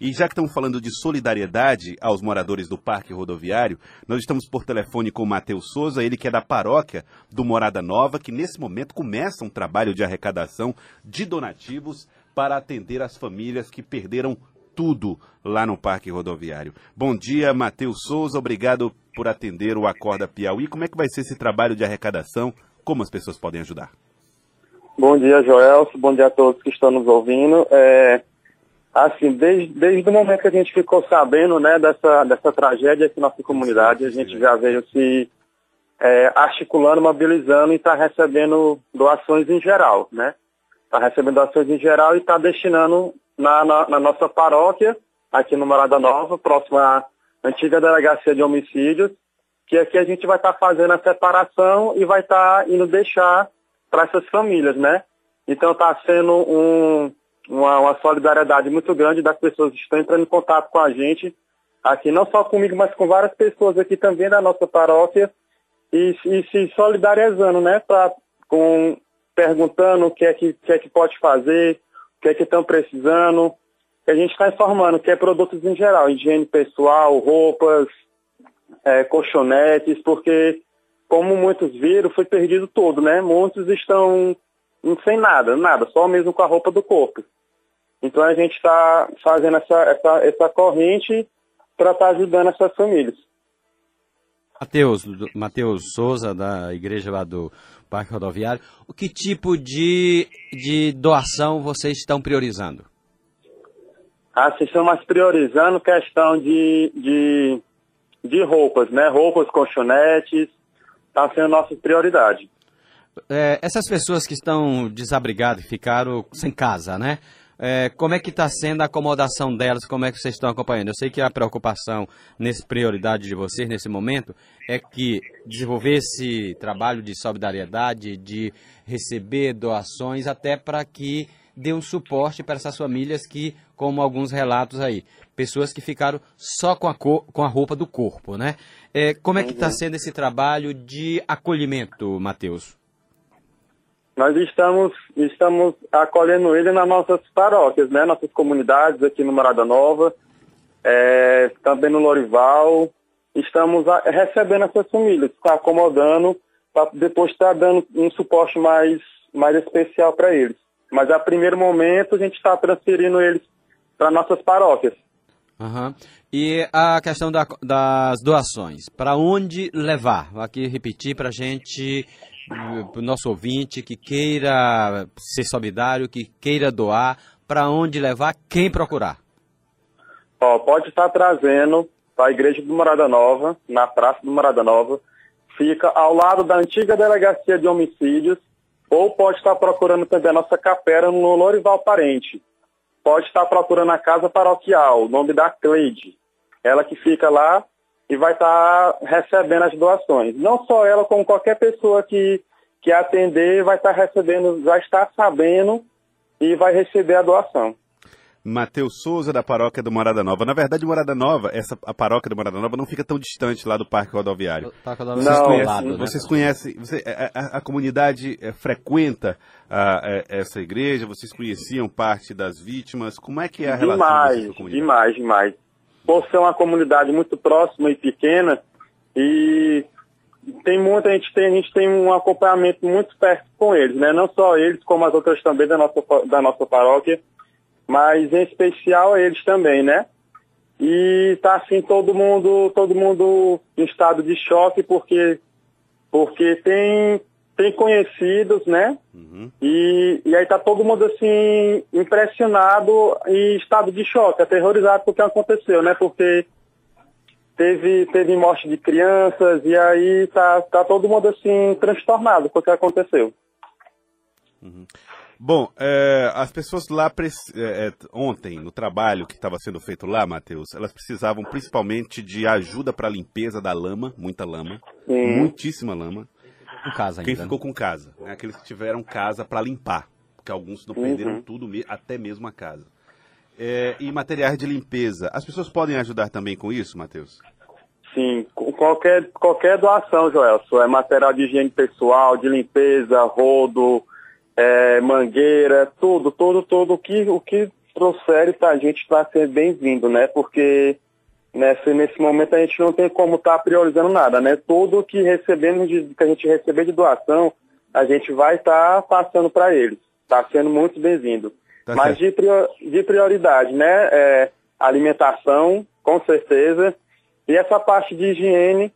E já que estamos falando de solidariedade aos moradores do Parque Rodoviário, nós estamos por telefone com o Matheus Souza, ele que é da paróquia do Morada Nova, que nesse momento começa um trabalho de arrecadação de donativos para atender as famílias que perderam tudo lá no Parque Rodoviário. Bom dia, Matheus Souza, obrigado por atender o Acorda Piauí. Como é que vai ser esse trabalho de arrecadação? Como as pessoas podem ajudar? Bom dia, Joelso. Bom dia a todos que estão nos ouvindo. É, assim, desde, desde o momento que a gente ficou sabendo né, dessa, dessa tragédia aqui na nossa comunidade, a gente já veio se é, articulando, mobilizando e está recebendo doações em geral, né? Está recebendo doações em geral e está destinando na, na, na, nossa paróquia, aqui no Morada Nova, próxima à antiga delegacia de homicídios, que aqui a gente vai estar tá fazendo a separação e vai estar tá indo deixar para essas famílias, né? Então está sendo um, uma, uma, solidariedade muito grande das pessoas que estão entrando em contato com a gente aqui, não só comigo, mas com várias pessoas aqui também da nossa paróquia e, e se solidarizando, né? Pra, com, perguntando o que é que, que, é que pode fazer, o que é que estão precisando. A gente está informando que é produtos em geral, higiene pessoal, roupas, é, colchonetes, porque como muitos viram, foi perdido todo, né? Muitos estão sem nada, nada, só mesmo com a roupa do corpo. Então a gente está fazendo essa, essa, essa corrente para estar tá ajudando essas famílias. Mateus, Mateus Souza, da igreja lá do Parque Rodoviário, o que tipo de, de doação vocês estão priorizando? Ah, vocês estão mais priorizando questão de, de, de roupas, né? Roupas, colchonetes, está sendo nossa prioridade. É, essas pessoas que estão desabrigadas, ficaram sem casa, né? É, como é que está sendo a acomodação delas? Como é que vocês estão acompanhando? Eu sei que a preocupação, nessa prioridade de vocês nesse momento, é que desenvolver esse trabalho de solidariedade, de receber doações, até para que dê um suporte para essas famílias que, como alguns relatos aí, pessoas que ficaram só com a, cor, com a roupa do corpo, né? É, como é que está uhum. sendo esse trabalho de acolhimento, Matheus? Nós estamos, estamos acolhendo ele nas nossas paróquias, né? Nossas comunidades aqui no Morada Nova, é, também no Lorival. Estamos a, recebendo essas famílias, está acomodando, para depois estar tá dando um suporte mais, mais especial para eles. Mas a primeiro momento a gente está transferindo eles para nossas paróquias. Uhum. E a questão da, das doações, para onde levar? Vou aqui repetir para a gente, nosso ouvinte que queira ser solidário, que queira doar, para onde levar, quem procurar? Ó, pode estar trazendo para a Igreja do Morada Nova, na Praça do Morada Nova, fica ao lado da antiga Delegacia de Homicídios, ou pode estar procurando também a nossa capela no Lorival Parente pode estar procurando a casa paroquial, o nome da Cleide. Ela que fica lá e vai estar recebendo as doações. Não só ela, como qualquer pessoa que, que atender vai estar recebendo, já está sabendo e vai receber a doação. Matheus Souza, da paróquia do Morada Nova. Na verdade, Morada Nova, essa, a paróquia do Morada Nova não fica tão distante lá do Parque Rodoviário. Parque Rodoviário vocês, não, conhecem, lado, né? vocês conhecem, você, a, a, a, comunidade é, frequenta a, é, essa igreja, vocês conheciam parte das vítimas, como é que é a relação demais, com a comunidade? Demais, demais. Por ser uma comunidade muito próxima e pequena, e tem muita a gente tem a gente tem um acompanhamento muito perto com eles, né? Não só eles, como as outras também da nossa da nossa paróquia mas em especial eles também, né? E tá assim todo mundo, todo mundo em estado de choque porque porque tem tem conhecidos, né? Uhum. E, e aí tá todo mundo assim impressionado e estado de choque, aterrorizado com o que aconteceu, né? Porque teve teve morte de crianças e aí tá tá todo mundo assim transtornado com o que aconteceu. Uhum. Bom, é, as pessoas lá é, é, ontem, no trabalho que estava sendo feito lá, Matheus, elas precisavam principalmente de ajuda para a limpeza da lama, muita lama, Sim. muitíssima lama. Com casa Quem ficou com casa, né? aqueles que tiveram casa para limpar, porque alguns não perderam uhum. tudo, até mesmo a casa. É, e materiais de limpeza. As pessoas podem ajudar também com isso, Matheus? Sim, qualquer, qualquer doação, Joel. É material de higiene pessoal, de limpeza, rodo, é, mangueira, tudo, tudo, tudo o que, o que trouxerem para a gente está sendo bem-vindo, né? Porque nesse, nesse momento a gente não tem como estar tá priorizando nada, né? Tudo que recebemos, de, que a gente receber de doação, a gente vai estar tá passando para eles. Está sendo muito bem-vindo. Tá Mas de, prior, de, prioridade, né? É, alimentação, com certeza. E essa parte de higiene,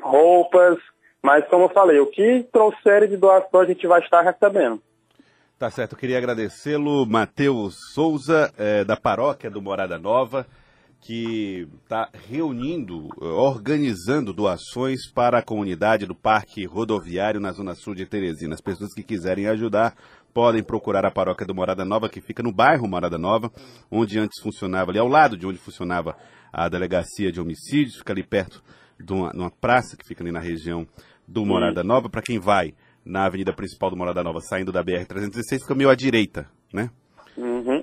roupas, mas como eu falei, o que trouxerem de doação a gente vai estar recebendo. Tá certo, eu queria agradecê-lo, Matheus Souza, é, da paróquia do Morada Nova que está reunindo, organizando doações para a comunidade do Parque Rodoviário na Zona Sul de Teresina. As pessoas que quiserem ajudar podem procurar a paróquia do Morada Nova, que fica no bairro Morada Nova, onde antes funcionava, ali ao lado de onde funcionava a delegacia de homicídios, fica ali perto de uma, uma praça que fica ali na região do Morada Nova. Para quem vai na avenida principal do Morada Nova, saindo da BR-316, fica meio à direita, né?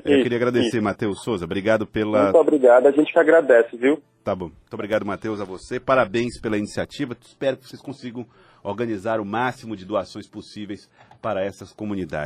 Eu queria agradecer, Matheus Souza. Obrigado pela. Muito obrigado, a gente que agradece, viu? Tá bom. Muito obrigado, Matheus, a você. Parabéns pela iniciativa. Espero que vocês consigam organizar o máximo de doações possíveis para essas comunidades.